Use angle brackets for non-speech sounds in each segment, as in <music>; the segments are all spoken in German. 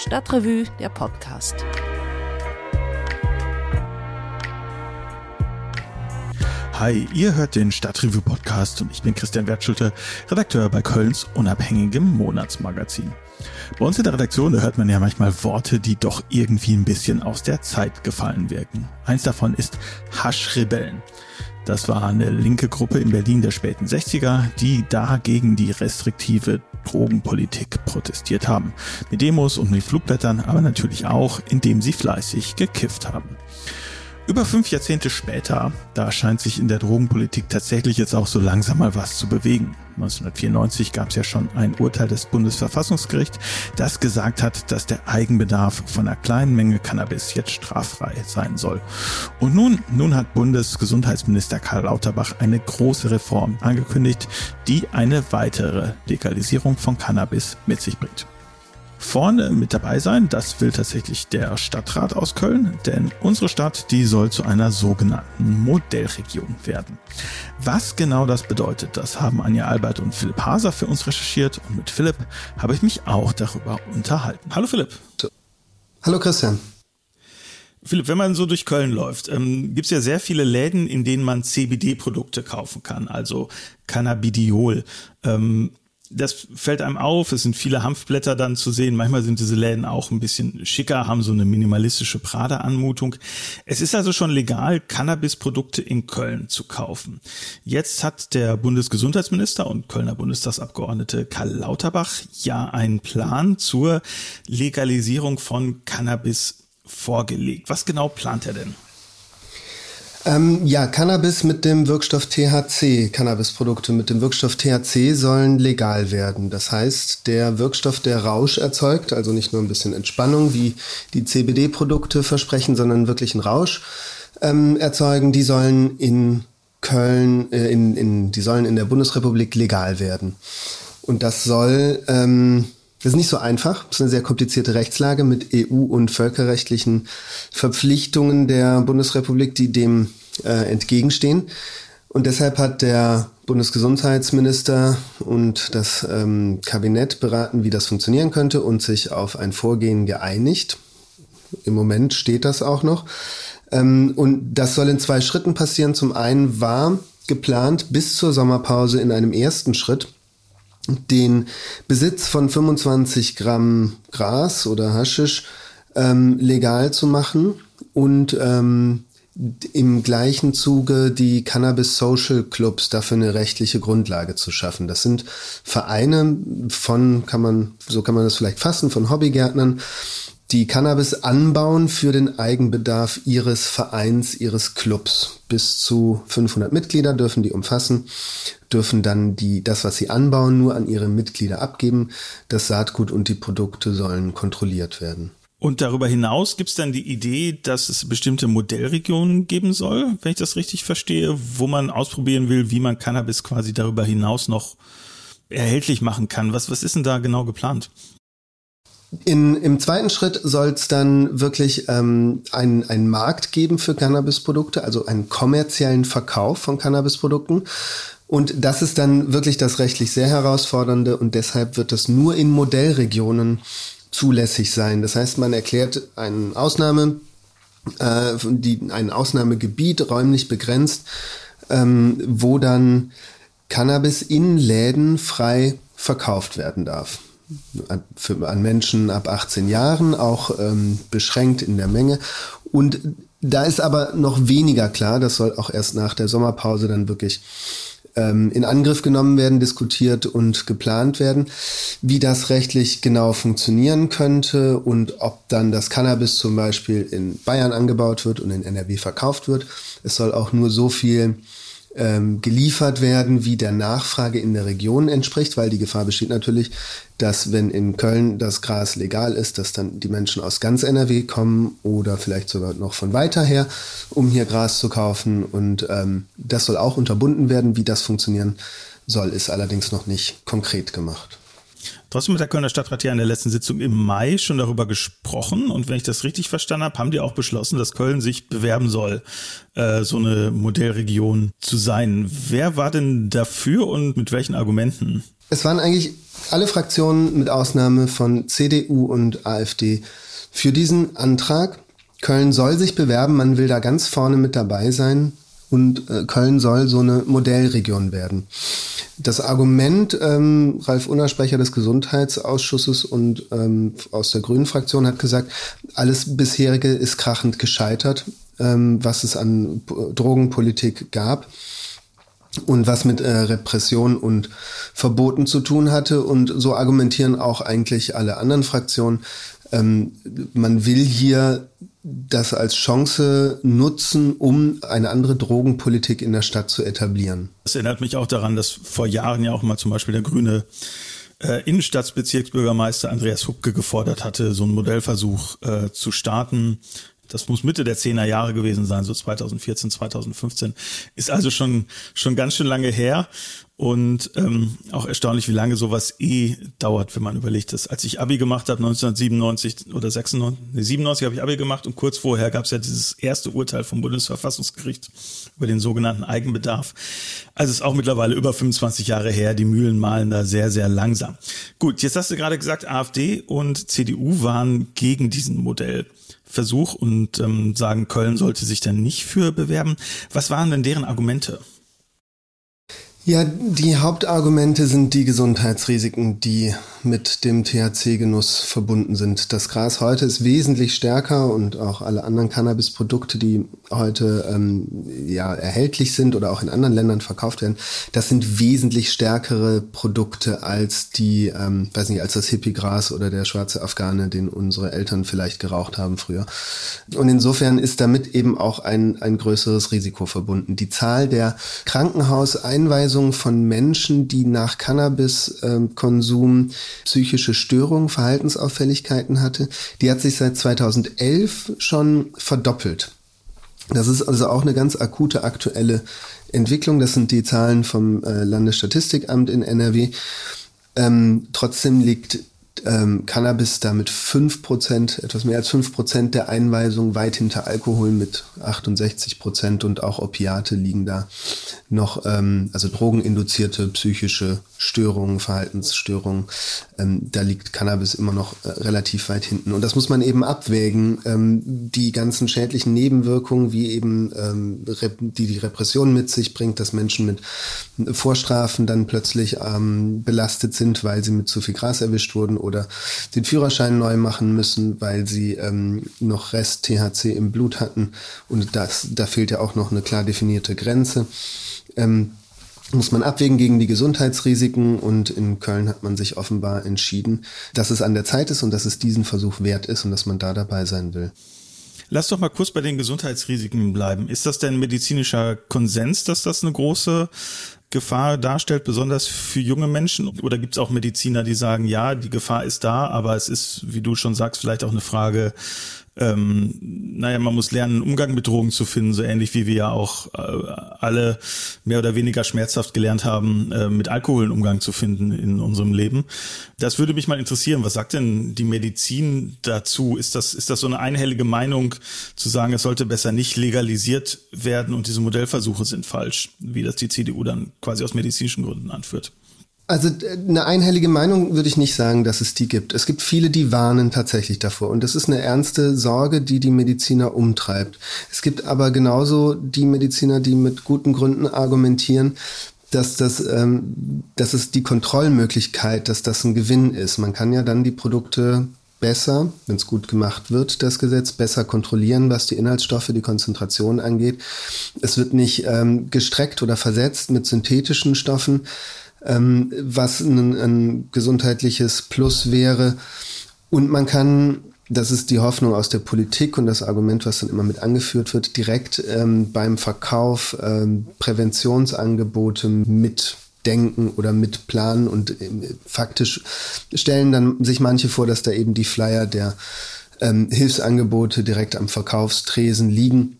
Stadtrevue, der Podcast. Hi, ihr hört den Stadtrevue Podcast und ich bin Christian Wertschulte, Redakteur bei Kölns unabhängigem Monatsmagazin. Bei uns in der Redaktion da hört man ja manchmal Worte, die doch irgendwie ein bisschen aus der Zeit gefallen wirken. Eins davon ist Haschrebellen. Das war eine linke Gruppe in Berlin der späten 60er, die da gegen die restriktive Drogenpolitik protestiert haben. Mit Demos und mit Flugblättern, aber natürlich auch, indem sie fleißig gekifft haben. Über fünf Jahrzehnte später, da scheint sich in der Drogenpolitik tatsächlich jetzt auch so langsam mal was zu bewegen. 1994 gab es ja schon ein Urteil des Bundesverfassungsgerichts, das gesagt hat, dass der Eigenbedarf von einer kleinen Menge Cannabis jetzt straffrei sein soll. Und nun, nun hat Bundesgesundheitsminister Karl Lauterbach eine große Reform angekündigt, die eine weitere Legalisierung von Cannabis mit sich bringt vorne mit dabei sein. Das will tatsächlich der Stadtrat aus Köln, denn unsere Stadt, die soll zu einer sogenannten Modellregion werden. Was genau das bedeutet, das haben Anja Albert und Philipp Haser für uns recherchiert und mit Philipp habe ich mich auch darüber unterhalten. Hallo Philipp. Hallo Christian. Philipp, wenn man so durch Köln läuft, ähm, gibt es ja sehr viele Läden, in denen man CBD-Produkte kaufen kann, also Cannabidiol. Ähm, das fällt einem auf. Es sind viele Hanfblätter dann zu sehen. Manchmal sind diese Läden auch ein bisschen schicker, haben so eine minimalistische Prada-Anmutung. Es ist also schon legal, Cannabis-Produkte in Köln zu kaufen. Jetzt hat der Bundesgesundheitsminister und Kölner Bundestagsabgeordnete Karl Lauterbach ja einen Plan zur Legalisierung von Cannabis vorgelegt. Was genau plant er denn? Ähm, ja, Cannabis mit dem Wirkstoff THC, Cannabisprodukte mit dem Wirkstoff THC sollen legal werden. Das heißt, der Wirkstoff, der Rausch erzeugt, also nicht nur ein bisschen Entspannung, wie die CBD-Produkte versprechen, sondern wirklich einen Rausch ähm, erzeugen, die sollen in Köln, äh, in, in, die sollen in der Bundesrepublik legal werden. Und das soll ähm, das ist nicht so einfach. Das ist eine sehr komplizierte Rechtslage mit EU- und völkerrechtlichen Verpflichtungen der Bundesrepublik, die dem äh, entgegenstehen. Und deshalb hat der Bundesgesundheitsminister und das ähm, Kabinett beraten, wie das funktionieren könnte und sich auf ein Vorgehen geeinigt. Im Moment steht das auch noch. Ähm, und das soll in zwei Schritten passieren. Zum einen war geplant, bis zur Sommerpause in einem ersten Schritt den Besitz von 25 Gramm Gras oder Haschisch ähm, legal zu machen und ähm, im gleichen Zuge die Cannabis Social Clubs dafür eine rechtliche Grundlage zu schaffen. Das sind Vereine von, kann man, so kann man das vielleicht fassen, von Hobbygärtnern, die Cannabis anbauen für den Eigenbedarf ihres Vereins, ihres Clubs. Bis zu 500 Mitglieder dürfen die umfassen, dürfen dann die, das, was sie anbauen, nur an ihre Mitglieder abgeben. Das Saatgut und die Produkte sollen kontrolliert werden. Und darüber hinaus gibt es dann die Idee, dass es bestimmte Modellregionen geben soll, wenn ich das richtig verstehe, wo man ausprobieren will, wie man Cannabis quasi darüber hinaus noch erhältlich machen kann. Was, was ist denn da genau geplant? In, Im zweiten Schritt soll es dann wirklich ähm, einen, einen Markt geben für Cannabisprodukte, also einen kommerziellen Verkauf von Cannabisprodukten. Und das ist dann wirklich das rechtlich sehr herausfordernde und deshalb wird das nur in Modellregionen zulässig sein. Das heißt, man erklärt eine Ausnahme, äh, die, ein Ausnahmegebiet räumlich begrenzt, ähm, wo dann Cannabis in Läden frei verkauft werden darf an, für, an Menschen ab 18 Jahren, auch ähm, beschränkt in der Menge. Und da ist aber noch weniger klar, das soll auch erst nach der Sommerpause dann wirklich ähm, in Angriff genommen werden, diskutiert und geplant werden, wie das rechtlich genau funktionieren könnte und ob dann das Cannabis zum Beispiel in Bayern angebaut wird und in NRW verkauft wird. Es soll auch nur so viel ähm, geliefert werden, wie der Nachfrage in der Region entspricht, weil die Gefahr besteht natürlich, dass wenn in Köln das Gras legal ist, dass dann die Menschen aus ganz NRW kommen oder vielleicht sogar noch von weiter her, um hier Gras zu kaufen. Und ähm, das soll auch unterbunden werden. Wie das funktionieren soll, ist allerdings noch nicht konkret gemacht. Trotzdem hat der Kölner Stadtrat ja in der letzten Sitzung im Mai schon darüber gesprochen. Und wenn ich das richtig verstanden habe, haben die auch beschlossen, dass Köln sich bewerben soll, äh, so eine Modellregion zu sein. Wer war denn dafür und mit welchen Argumenten? Es waren eigentlich alle Fraktionen mit Ausnahme von CDU und AfD für diesen Antrag. Köln soll sich bewerben, man will da ganz vorne mit dabei sein und äh, Köln soll so eine Modellregion werden. Das Argument, ähm, Ralf Unner, Sprecher des Gesundheitsausschusses und ähm, aus der Grünen Fraktion, hat gesagt, alles bisherige ist krachend gescheitert, ähm, was es an Drogenpolitik gab und was mit äh, Repression und Verboten zu tun hatte. Und so argumentieren auch eigentlich alle anderen Fraktionen. Ähm, man will hier das als Chance nutzen, um eine andere Drogenpolitik in der Stadt zu etablieren. Das erinnert mich auch daran, dass vor Jahren ja auch mal zum Beispiel der grüne äh, Innenstadtbezirksbürgermeister Andreas Hubke gefordert hatte, so einen Modellversuch äh, zu starten das muss Mitte der 10er Jahre gewesen sein, so 2014, 2015. Ist also schon, schon ganz schön lange her. Und ähm, auch erstaunlich, wie lange sowas eh dauert, wenn man überlegt, dass als ich Abi gemacht habe, 1997 oder 96, nee, 97 habe ich Abi gemacht und kurz vorher gab es ja dieses erste Urteil vom Bundesverfassungsgericht über den sogenannten Eigenbedarf. Also ist auch mittlerweile über 25 Jahre her, die Mühlen malen da sehr, sehr langsam. Gut, jetzt hast du gerade gesagt, AfD und CDU waren gegen diesen Modell. Versuch und ähm, sagen, Köln sollte sich dann nicht für bewerben. Was waren denn deren Argumente? Ja, die Hauptargumente sind die Gesundheitsrisiken, die mit dem THC-Genuss verbunden sind. Das Gras heute ist wesentlich stärker und auch alle anderen Cannabis-Produkte, die heute ähm, ja erhältlich sind oder auch in anderen Ländern verkauft werden, das sind wesentlich stärkere Produkte als die, ähm, weiß nicht, als das Hippie-Gras oder der schwarze Afghane, den unsere Eltern vielleicht geraucht haben früher. Und insofern ist damit eben auch ein, ein größeres Risiko verbunden. Die Zahl der Krankenhauseinweisungen von Menschen, die nach Cannabiskonsum psychische Störungen, Verhaltensauffälligkeiten hatte, die hat sich seit 2011 schon verdoppelt. Das ist also auch eine ganz akute aktuelle Entwicklung. Das sind die Zahlen vom äh, Landesstatistikamt in NRW. Ähm, trotzdem liegt ähm, Cannabis da mit 5%, etwas mehr als 5% der Einweisung weit hinter Alkohol mit 68% und auch Opiate liegen da noch, ähm, also drogeninduzierte psychische Störungen, Verhaltensstörungen, ähm, da liegt Cannabis immer noch äh, relativ weit hinten. Und das muss man eben abwägen. Ähm, die ganzen schädlichen Nebenwirkungen, wie eben ähm, die die Repression mit sich bringt, dass Menschen mit Vorstrafen dann plötzlich ähm, belastet sind, weil sie mit zu viel Gras erwischt wurden oder den Führerschein neu machen müssen, weil sie ähm, noch Rest THC im Blut hatten. Und das, da fehlt ja auch noch eine klar definierte Grenze. Ähm, muss man abwägen gegen die Gesundheitsrisiken und in Köln hat man sich offenbar entschieden, dass es an der Zeit ist und dass es diesen Versuch wert ist und dass man da dabei sein will. Lass doch mal kurz bei den Gesundheitsrisiken bleiben. Ist das denn medizinischer Konsens, dass das eine große Gefahr darstellt, besonders für junge Menschen? Oder gibt es auch Mediziner, die sagen, ja, die Gefahr ist da, aber es ist, wie du schon sagst, vielleicht auch eine Frage ähm, naja, man muss lernen, Umgang mit Drogen zu finden, so ähnlich wie wir ja auch äh, alle mehr oder weniger schmerzhaft gelernt haben, äh, mit Alkohol einen Umgang zu finden in unserem Leben. Das würde mich mal interessieren. Was sagt denn die Medizin dazu? Ist das, ist das so eine einhellige Meinung zu sagen, es sollte besser nicht legalisiert werden und diese Modellversuche sind falsch, wie das die CDU dann quasi aus medizinischen Gründen anführt? Also eine einhellige Meinung würde ich nicht sagen, dass es die gibt. Es gibt viele, die warnen tatsächlich davor. Und das ist eine ernste Sorge, die die Mediziner umtreibt. Es gibt aber genauso die Mediziner, die mit guten Gründen argumentieren, dass das, ähm, dass es die Kontrollmöglichkeit, dass das ein Gewinn ist. Man kann ja dann die Produkte besser, wenn es gut gemacht wird, das Gesetz, besser kontrollieren, was die Inhaltsstoffe, die Konzentration angeht. Es wird nicht ähm, gestreckt oder versetzt mit synthetischen Stoffen ähm, was ein, ein gesundheitliches Plus wäre. Und man kann das ist die Hoffnung aus der Politik und das Argument, was dann immer mit angeführt wird, direkt ähm, beim Verkauf ähm, Präventionsangebote mitdenken oder mitplanen und äh, faktisch stellen dann sich manche vor, dass da eben die Flyer der ähm, Hilfsangebote direkt am Verkaufstresen liegen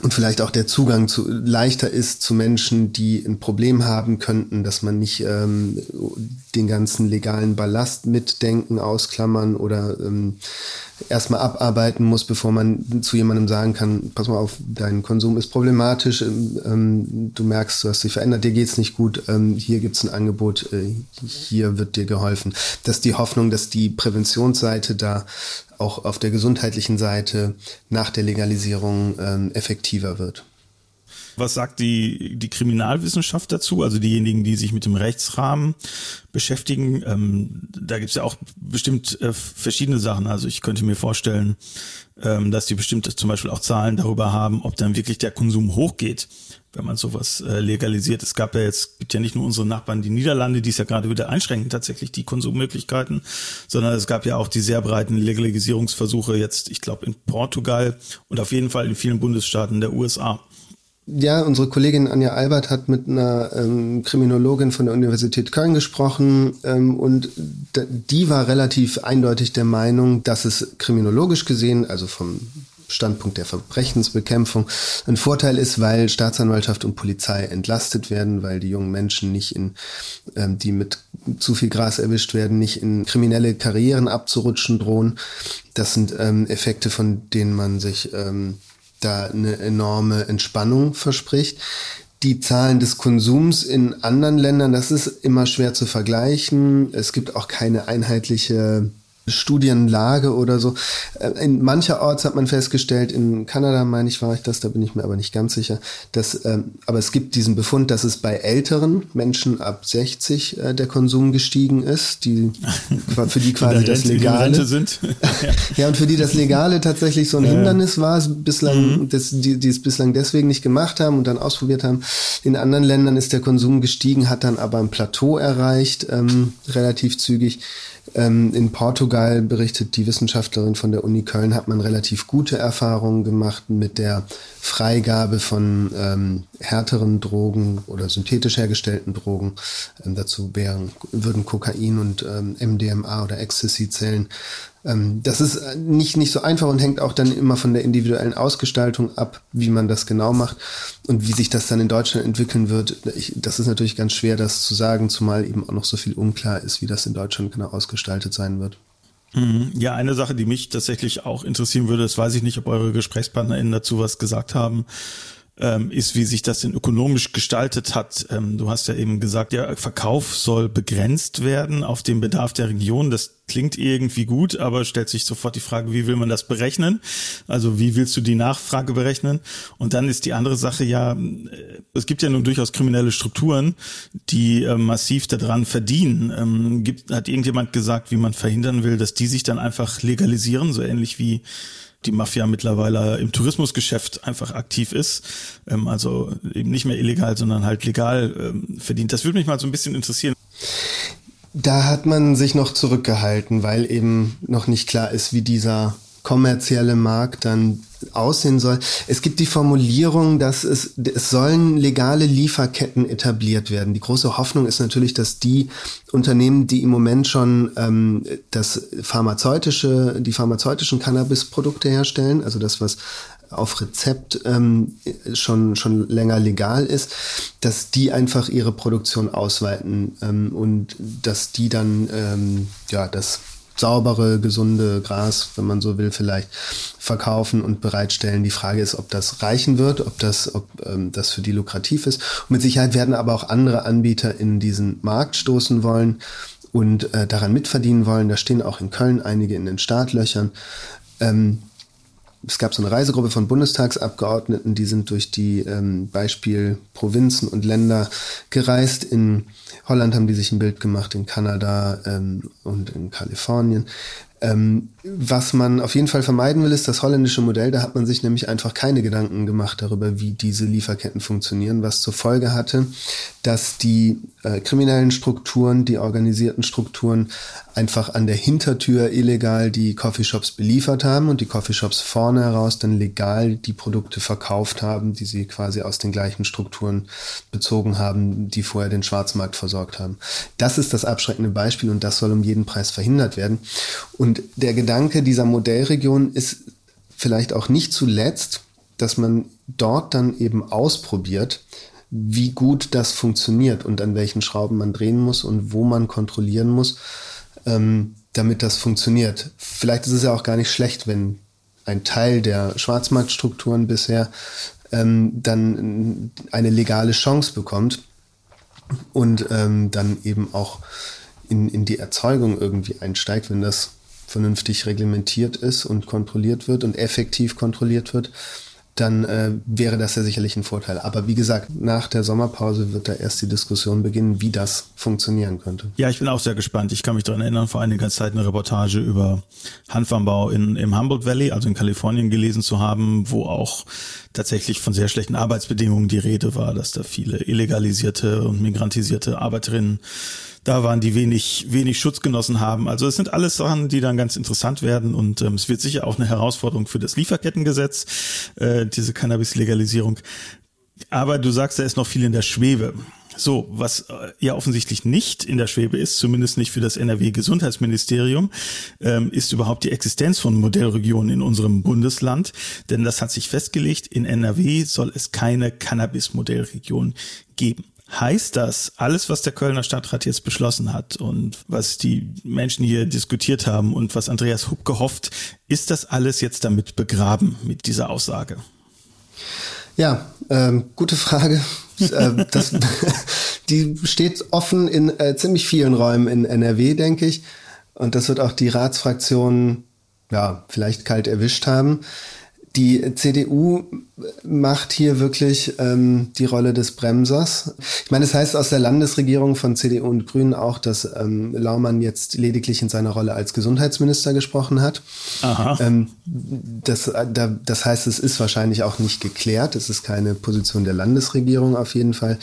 und vielleicht auch der Zugang zu leichter ist zu Menschen, die ein Problem haben könnten, dass man nicht ähm, den ganzen legalen Ballast mitdenken, ausklammern oder ähm, erstmal abarbeiten muss, bevor man zu jemandem sagen kann, pass mal auf, dein Konsum ist problematisch, ähm, ähm du merkst, du hast dich verändert, dir geht's nicht gut, ähm, hier gibt's ein Angebot, äh, hier wird dir geholfen. Das ist die Hoffnung, dass die Präventionsseite da auch auf der gesundheitlichen Seite nach der Legalisierung ähm, effektiver wird. Was sagt die, die Kriminalwissenschaft dazu? Also diejenigen, die sich mit dem Rechtsrahmen beschäftigen. Ähm, da gibt's ja auch bestimmt äh, verschiedene Sachen. Also ich könnte mir vorstellen, ähm, dass die bestimmt zum Beispiel auch Zahlen darüber haben, ob dann wirklich der Konsum hochgeht, wenn man sowas äh, legalisiert. Es gab ja jetzt, gibt ja nicht nur unsere Nachbarn, die Niederlande, die es ja gerade wieder einschränken, tatsächlich die Konsummöglichkeiten, sondern es gab ja auch die sehr breiten Legalisierungsversuche jetzt, ich glaube, in Portugal und auf jeden Fall in vielen Bundesstaaten der USA. Ja, unsere Kollegin Anja Albert hat mit einer ähm, Kriminologin von der Universität Köln gesprochen ähm, und die war relativ eindeutig der Meinung, dass es kriminologisch gesehen, also vom Standpunkt der Verbrechensbekämpfung ein Vorteil ist, weil Staatsanwaltschaft und Polizei entlastet werden, weil die jungen Menschen nicht in, ähm, die mit zu viel Gras erwischt werden, nicht in kriminelle Karrieren abzurutschen drohen. Das sind ähm, Effekte, von denen man sich ähm, da eine enorme Entspannung verspricht. Die Zahlen des Konsums in anderen Ländern, das ist immer schwer zu vergleichen. Es gibt auch keine einheitliche Studienlage oder so. Äh, in mancherorts hat man festgestellt, in Kanada meine ich, war ich das, da bin ich mir aber nicht ganz sicher, dass, ähm, aber es gibt diesen Befund, dass es bei älteren Menschen ab 60 äh, der Konsum gestiegen ist, die <laughs> für die quasi das Legale sind. <laughs> ja, und für die das Legale tatsächlich so ein ja. Hindernis war, bislang, mhm. das, die, die es bislang deswegen nicht gemacht haben und dann ausprobiert haben. In anderen Ländern ist der Konsum gestiegen, hat dann aber ein Plateau erreicht, ähm, relativ zügig. Ähm, in Portugal berichtet die Wissenschaftlerin von der Uni Köln, hat man relativ gute Erfahrungen gemacht mit der Freigabe von ähm, härteren Drogen oder synthetisch hergestellten Drogen. Ähm, dazu wären, würden Kokain und ähm, MDMA oder Ecstasy zählen. Ähm, das ist nicht, nicht so einfach und hängt auch dann immer von der individuellen Ausgestaltung ab, wie man das genau macht und wie sich das dann in Deutschland entwickeln wird. Ich, das ist natürlich ganz schwer, das zu sagen, zumal eben auch noch so viel unklar ist, wie das in Deutschland genau ausgestaltet sein wird. Mhm. Ja, eine Sache, die mich tatsächlich auch interessieren würde, das weiß ich nicht, ob eure GesprächspartnerInnen dazu was gesagt haben ähm, ist, wie sich das denn ökonomisch gestaltet hat. Ähm, du hast ja eben gesagt, der Verkauf soll begrenzt werden auf den Bedarf der Region. Das klingt irgendwie gut, aber stellt sich sofort die Frage, wie will man das berechnen? Also wie willst du die Nachfrage berechnen? Und dann ist die andere Sache ja, äh, es gibt ja nun durchaus kriminelle Strukturen, die äh, massiv daran verdienen. Ähm, gibt, hat irgendjemand gesagt, wie man verhindern will, dass die sich dann einfach legalisieren, so ähnlich wie die Mafia mittlerweile im Tourismusgeschäft einfach aktiv ist. Ähm, also eben nicht mehr illegal, sondern halt legal ähm, verdient. Das würde mich mal so ein bisschen interessieren. Da hat man sich noch zurückgehalten, weil eben noch nicht klar ist, wie dieser kommerzielle Markt dann aussehen soll. Es gibt die Formulierung, dass es, es sollen legale Lieferketten etabliert werden. Die große Hoffnung ist natürlich, dass die Unternehmen, die im Moment schon ähm, das pharmazeutische, die pharmazeutischen Cannabisprodukte herstellen, also das, was auf Rezept ähm, schon, schon länger legal ist, dass die einfach ihre Produktion ausweiten ähm, und dass die dann ähm, ja das saubere, gesunde Gras, wenn man so will, vielleicht verkaufen und bereitstellen. Die Frage ist, ob das reichen wird, ob das, ob ähm, das für die lukrativ ist. Und mit Sicherheit werden aber auch andere Anbieter in diesen Markt stoßen wollen und äh, daran mitverdienen wollen. Da stehen auch in Köln einige in den Startlöchern. Ähm, es gab so eine Reisegruppe von Bundestagsabgeordneten, die sind durch die ähm, Beispiel Provinzen und Länder gereist. In Holland haben die sich ein Bild gemacht, in Kanada ähm, und in Kalifornien. Ähm, was man auf jeden Fall vermeiden will, ist das holländische Modell. Da hat man sich nämlich einfach keine Gedanken gemacht darüber, wie diese Lieferketten funktionieren, was zur Folge hatte, dass die äh, kriminellen Strukturen, die organisierten Strukturen einfach an der Hintertür illegal die Coffeeshops beliefert haben und die Coffeeshops vorne heraus dann legal die Produkte verkauft haben, die sie quasi aus den gleichen Strukturen bezogen haben, die vorher den Schwarzmarkt versorgt haben. Das ist das abschreckende Beispiel und das soll um jeden Preis verhindert werden. Und der Gedanke dieser Modellregion ist vielleicht auch nicht zuletzt, dass man dort dann eben ausprobiert, wie gut das funktioniert und an welchen Schrauben man drehen muss und wo man kontrollieren muss. Ähm, damit das funktioniert. Vielleicht ist es ja auch gar nicht schlecht, wenn ein Teil der Schwarzmarktstrukturen bisher ähm, dann eine legale Chance bekommt und ähm, dann eben auch in, in die Erzeugung irgendwie einsteigt, wenn das vernünftig reglementiert ist und kontrolliert wird und effektiv kontrolliert wird, dann äh, wäre das ja sicherlich ein Vorteil. Aber wie gesagt, nach der Sommerpause wird da erst die Diskussion beginnen, wie das funktionieren könnte. Ja, ich bin auch sehr gespannt. Ich kann mich daran erinnern, vor einiger Zeit eine Reportage über Hanfanbau in, im Humboldt Valley, also in Kalifornien, gelesen zu haben, wo auch tatsächlich von sehr schlechten Arbeitsbedingungen die Rede war, dass da viele illegalisierte und migrantisierte Arbeiterinnen da waren, die wenig, wenig Schutz genossen haben. Also es sind alles Sachen, die dann ganz interessant werden und ähm, es wird sicher auch eine Herausforderung für das Lieferkettengesetz, äh, diese Cannabis-Legalisierung. Aber du sagst, da ist noch viel in der Schwebe. So, was äh, ja offensichtlich nicht in der Schwebe ist, zumindest nicht für das NRW-Gesundheitsministerium, ähm, ist überhaupt die Existenz von Modellregionen in unserem Bundesland. Denn das hat sich festgelegt, in NRW soll es keine Cannabis-Modellregion geben. Heißt das, alles, was der Kölner Stadtrat jetzt beschlossen hat und was die Menschen hier diskutiert haben und was Andreas Hupp gehofft, ist das alles jetzt damit begraben mit dieser Aussage? Ja, ähm, gute Frage. <laughs> Äh, das, <laughs> die steht offen in äh, ziemlich vielen Räumen in NRW, denke ich. Und das wird auch die Ratsfraktion ja, vielleicht kalt erwischt haben. Die CDU macht hier wirklich ähm, die Rolle des Bremsers. Ich meine, es das heißt aus der Landesregierung von CDU und Grünen auch, dass ähm, Laumann jetzt lediglich in seiner Rolle als Gesundheitsminister gesprochen hat. Aha. Ähm, das, äh, da, das heißt, es ist wahrscheinlich auch nicht geklärt. Es ist keine Position der Landesregierung auf jeden Fall.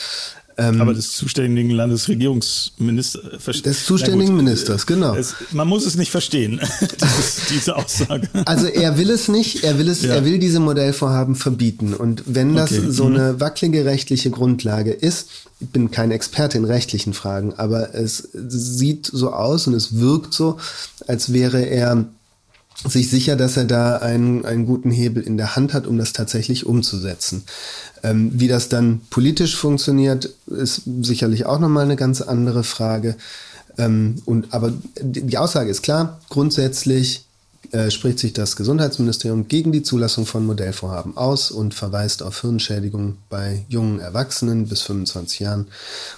Ähm, Aber des zuständigen Landesregierungsministers. Äh, des zuständigen gut, Ministers, genau. Es, man muss es nicht verstehen, <laughs> diese Aussage. Also er will es nicht, er will es, ja. er will diese Modellvorhaben verbieten. Und wenn das okay. so mhm. eine wackelige rechtliche Grundlage ist, ich bin kein Experte in rechtlichen Fragen, aber es sieht so aus und es wirkt so, als wäre er sich sicher, dass er da einen, einen guten Hebel in der Hand hat, um das tatsächlich umzusetzen. Ähm, wie das dann politisch funktioniert, ist sicherlich auch nochmal eine ganz andere Frage. Ähm, und, aber die Aussage ist klar, grundsätzlich äh, spricht sich das Gesundheitsministerium gegen die Zulassung von Modellvorhaben aus und verweist auf Hirnschädigung bei jungen Erwachsenen bis 25 Jahren.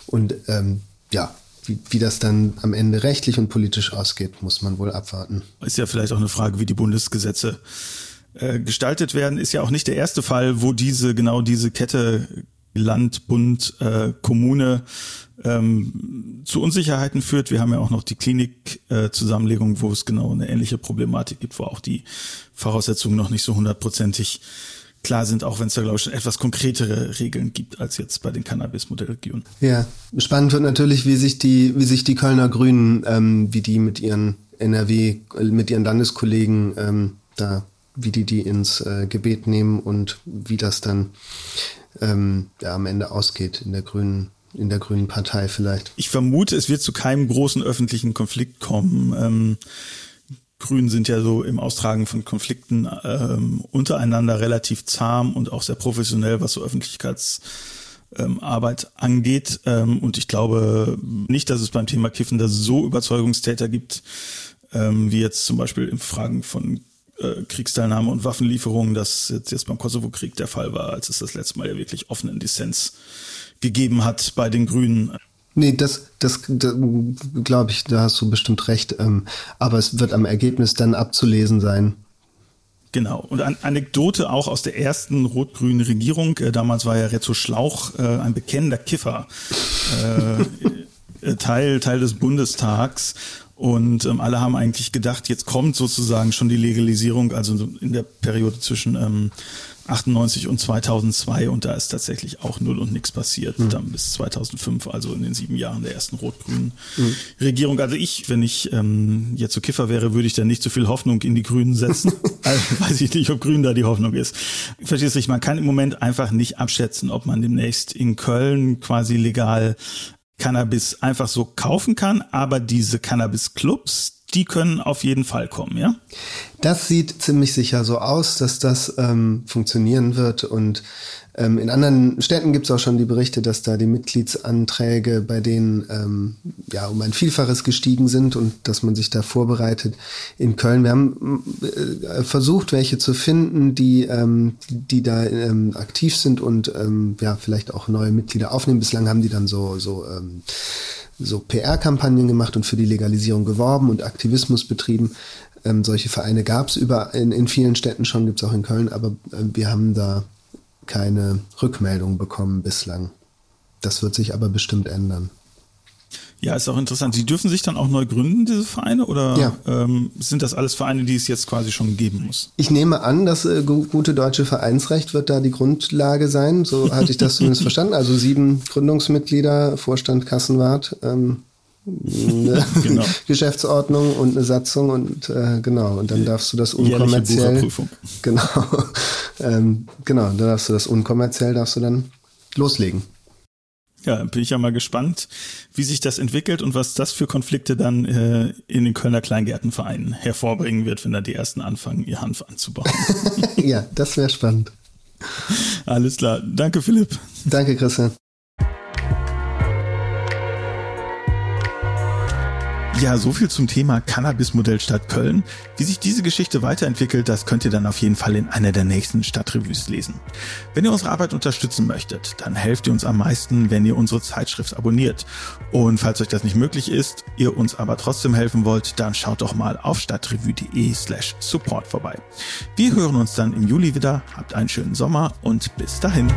Und ähm, ja, wie, wie das dann am Ende rechtlich und politisch ausgeht, muss man wohl abwarten. Ist ja vielleicht auch eine Frage, wie die Bundesgesetze äh, gestaltet werden. Ist ja auch nicht der erste Fall, wo diese genau diese Kette Land, Bund, äh, Kommune ähm, zu Unsicherheiten führt. Wir haben ja auch noch die Klinikzusammenlegung, äh, wo es genau eine ähnliche Problematik gibt, wo auch die Voraussetzungen noch nicht so hundertprozentig klar sind, auch wenn es da, glaube ich, schon etwas konkretere Regeln gibt als jetzt bei den Cannabis-Modellregionen. Ja, spannend wird natürlich, wie sich die, wie sich die Kölner Grünen, ähm, wie die mit ihren NRW, mit ihren Landeskollegen ähm, da, wie die die ins äh, Gebet nehmen und wie das dann ähm, ja, am Ende ausgeht in der Grünen in der Grünen Partei vielleicht. Ich vermute, es wird zu keinem großen öffentlichen Konflikt kommen. Ähm, Grünen sind ja so im Austragen von Konflikten ähm, untereinander relativ zahm und auch sehr professionell, was so Öffentlichkeitsarbeit ähm, angeht. Ähm, und ich glaube nicht, dass es beim Thema Kiffen da so Überzeugungstäter gibt, ähm, wie jetzt zum Beispiel in Fragen von äh, Kriegsteilnahme und Waffenlieferungen, das jetzt, jetzt beim Kosovo-Krieg der Fall war, als es das letzte Mal ja wirklich offenen Dissens gegeben hat bei den Grünen. Nee, das, das, das glaube ich, da hast du bestimmt recht. Ähm, aber es wird am Ergebnis dann abzulesen sein. Genau. Und eine Anekdote auch aus der ersten rot-grünen Regierung. Äh, damals war ja Rezzo Schlauch äh, ein bekennender Kiffer. <laughs> Äh, Teil, Teil des Bundestags. Und ähm, alle haben eigentlich gedacht, jetzt kommt sozusagen schon die Legalisierung, also in der Periode zwischen ähm, 98 und 2002 und da ist tatsächlich auch null und nichts passiert, mhm. dann bis 2005, also in den sieben Jahren der ersten rot-grünen mhm. Regierung. Also ich, wenn ich ähm, jetzt so Kiffer wäre, würde ich da nicht so viel Hoffnung in die Grünen setzen. <laughs> also weiß ich nicht, ob Grün da die Hoffnung ist. Verstehst du, man kann im Moment einfach nicht abschätzen, ob man demnächst in Köln quasi legal Cannabis einfach so kaufen kann, aber diese Cannabis-Clubs, die können auf jeden Fall kommen, ja? Das sieht ziemlich sicher so aus, dass das ähm, funktionieren wird. Und ähm, in anderen Städten gibt es auch schon die Berichte, dass da die Mitgliedsanträge bei denen ähm, ja um ein Vielfaches gestiegen sind und dass man sich da vorbereitet. In Köln, wir haben äh, versucht, welche zu finden, die, ähm, die da ähm, aktiv sind und ähm, ja vielleicht auch neue Mitglieder aufnehmen. Bislang haben die dann so so so PR-Kampagnen gemacht und für die Legalisierung geworben und Aktivismus betrieben. Ähm, solche Vereine gab es in, in vielen Städten schon, gibt es auch in Köln, aber äh, wir haben da keine Rückmeldung bekommen bislang. Das wird sich aber bestimmt ändern. Ja, ist auch interessant. Sie dürfen sich dann auch neu gründen, diese Vereine, oder ja. ähm, sind das alles Vereine, die es jetzt quasi schon geben muss? Ich nehme an, das äh, gute deutsche Vereinsrecht wird da die Grundlage sein. So <laughs> hatte ich das zumindest verstanden. Also sieben Gründungsmitglieder, Vorstand, Kassenwart, ähm, eine <laughs> genau. <laughs> Geschäftsordnung und eine Satzung und äh, genau und dann darfst du das unkommerziell genau ähm, genau dann darfst du das unkommerziell darfst du dann loslegen ja, bin ich ja mal gespannt, wie sich das entwickelt und was das für Konflikte dann äh, in den Kölner Kleingärtenvereinen hervorbringen wird, wenn da die ersten anfangen, ihr Hanf anzubauen. <laughs> ja, das wäre spannend. Alles klar. Danke, Philipp. Danke, Christian. Ja, so viel zum Thema Cannabis-Modell Stadt Köln. Wie sich diese Geschichte weiterentwickelt, das könnt ihr dann auf jeden Fall in einer der nächsten Stadtrevues lesen. Wenn ihr unsere Arbeit unterstützen möchtet, dann helft ihr uns am meisten, wenn ihr unsere Zeitschrift abonniert. Und falls euch das nicht möglich ist, ihr uns aber trotzdem helfen wollt, dann schaut doch mal auf stadtrevue.de slash support vorbei. Wir hören uns dann im Juli wieder. Habt einen schönen Sommer und bis dahin.